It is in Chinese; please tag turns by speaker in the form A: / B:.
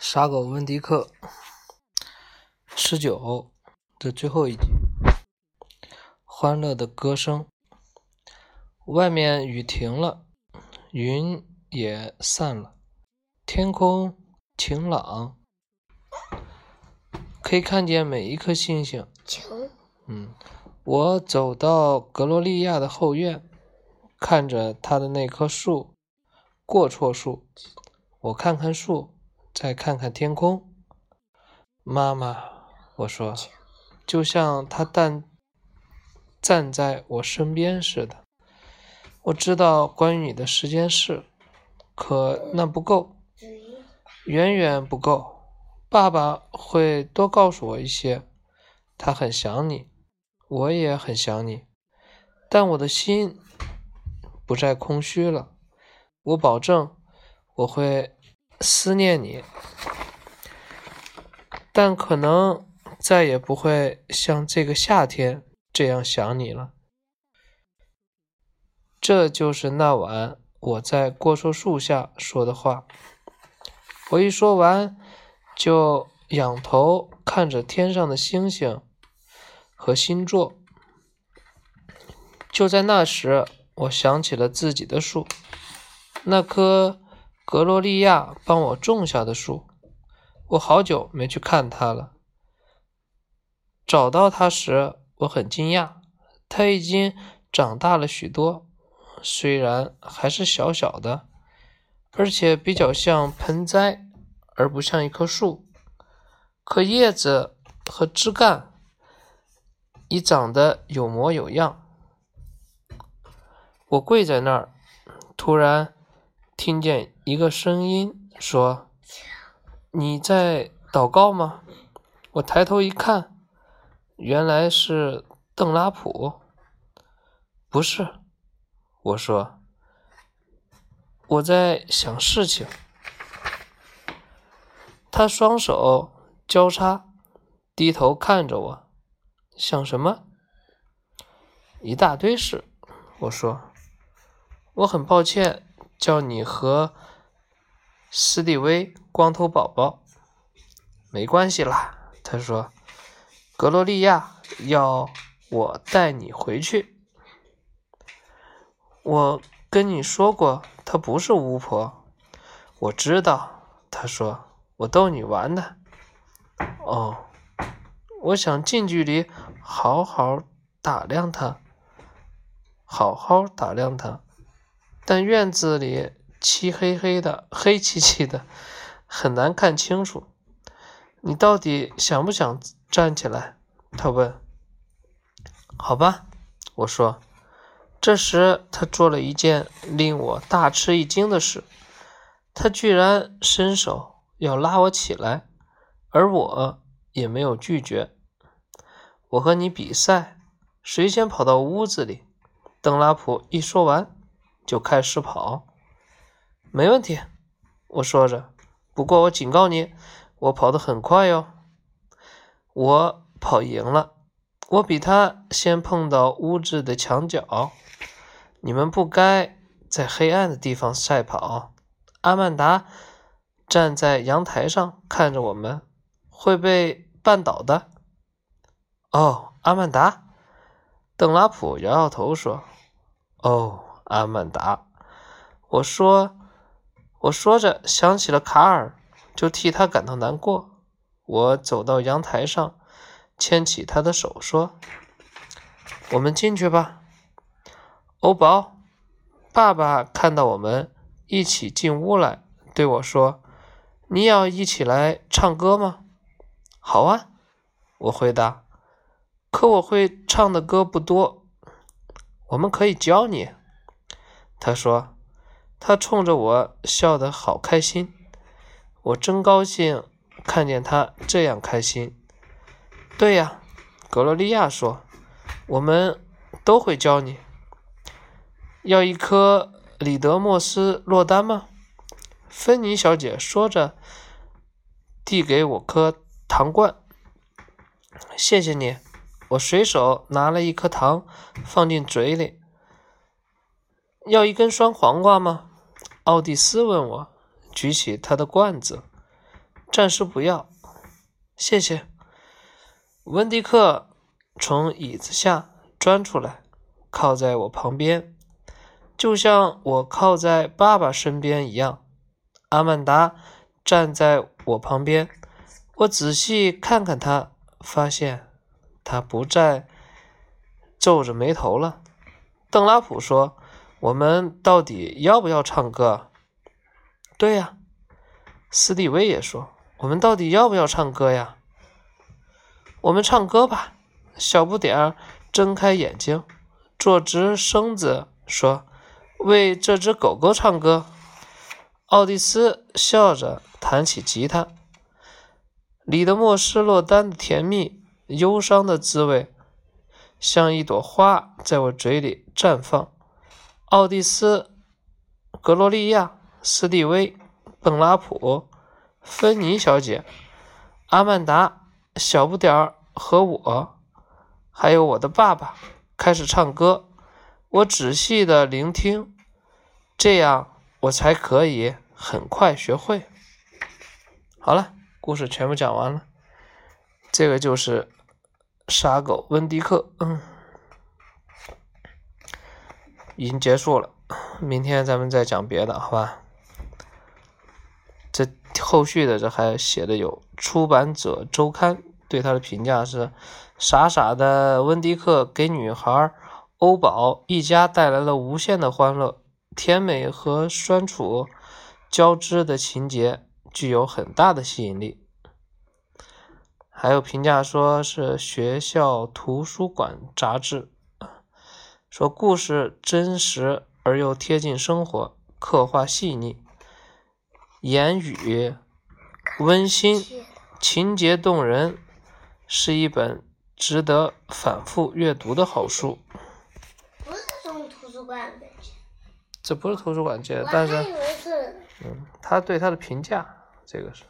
A: 傻狗温迪克十九的最后一集，欢乐的歌声。外面雨停了，云也散了，天空晴朗，可以看见每一颗星星。嗯，我走到格罗利亚的后院，看着他的那棵树——过错树。我看看树。再看看天空，妈妈，我说，就像他站站在我身边似的。我知道关于你的十件事，可那不够，远远不够。爸爸会多告诉我一些，他很想你，我也很想你，但我的心不再空虚了。我保证，我会。思念你，但可能再也不会像这个夏天这样想你了。这就是那晚我在过树树下说的话。我一说完，就仰头看着天上的星星和星座。就在那时，我想起了自己的树，那棵。格罗利亚帮我种下的树，我好久没去看它了。找到它时，我很惊讶，它已经长大了许多，虽然还是小小的，而且比较像盆栽，而不像一棵树。可叶子和枝干已长得有模有样。我跪在那儿，突然。听见一个声音说：“你在祷告吗？”我抬头一看，原来是邓拉普。不是，我说：“我在想事情。”他双手交叉，低头看着我，想什么？一大堆事。我说：“我很抱歉。”叫你和斯蒂威光头宝宝没关系啦，他说：“格罗利亚要我带你回去。”我跟你说过，她不是巫婆。我知道，他说：“我逗你玩的。”哦，我想近距离好好打量她，好好打量她。但院子里漆黑黑的，黑漆漆的，很难看清楚。你到底想不想站起来？他问。好吧，我说。这时，他做了一件令我大吃一惊的事，他居然伸手要拉我起来，而我也没有拒绝。我和你比赛，谁先跑到屋子里？邓拉普一说完。就开始跑，没问题。我说着，不过我警告你，我跑得很快哟。我跑赢了，我比他先碰到屋子的墙角。你们不该在黑暗的地方赛跑。阿曼达站在阳台上看着我们，会被绊倒的。哦，阿曼达。邓拉普摇摇头说：“哦。”阿曼达，我说，我说着想起了卡尔，就替他感到难过。我走到阳台上，牵起他的手，说：“我们进去吧。”欧宝，爸爸看到我们一起进屋来，对我说：“你要一起来唱歌吗？”“好啊。”我回答。“可我会唱的歌不多，我们可以教你。”他说：“他冲着我笑得好开心，我真高兴看见他这样开心。”对呀，格罗利亚说：“我们都会教你。要一颗里德莫斯落丹吗？”芬妮小姐说着，递给我颗糖罐。“谢谢你。”我随手拿了一颗糖，放进嘴里。要一根酸黄瓜吗？奥蒂斯问我，举起他的罐子。暂时不要，谢谢。温迪克从椅子下钻出来，靠在我旁边，就像我靠在爸爸身边一样。阿曼达站在我旁边，我仔细看看他，发现他不再皱着眉头了。邓拉普说：“我们到底要不要唱歌？”“对呀。”斯蒂威也说：“我们到底要不要唱歌呀？”“我们唱歌吧。”小不点儿睁开眼睛，坐直身子说：“为这只狗狗唱歌。”奥蒂斯笑着弹起吉他，里德莫斯洛丹的甜蜜、忧伤的滋味，像一朵花在我嘴里绽放。奥蒂斯、格罗利亚、斯蒂威。邓拉普、芬妮小姐、阿曼达、小不点儿和我，还有我的爸爸开始唱歌。我仔细的聆听，这样我才可以很快学会。好了，故事全部讲完了。这个就是傻狗温迪克，嗯，已经结束了。明天咱们再讲别的，好吧？这后续的这还写的有出版者周刊对他的评价是：傻傻的温迪克给女孩欧宝一家带来了无限的欢乐，甜美和酸楚交织的情节具有很大的吸引力。还有评价说是学校图书馆杂志，说故事真实而又贴近生活，刻画细腻。言语温馨，情节动人，是一本值得反复阅读的好书。
B: 不是从图书馆借，
A: 这不是图书馆借的，但是，
B: 是，
A: 嗯，他对他的评价，这个是。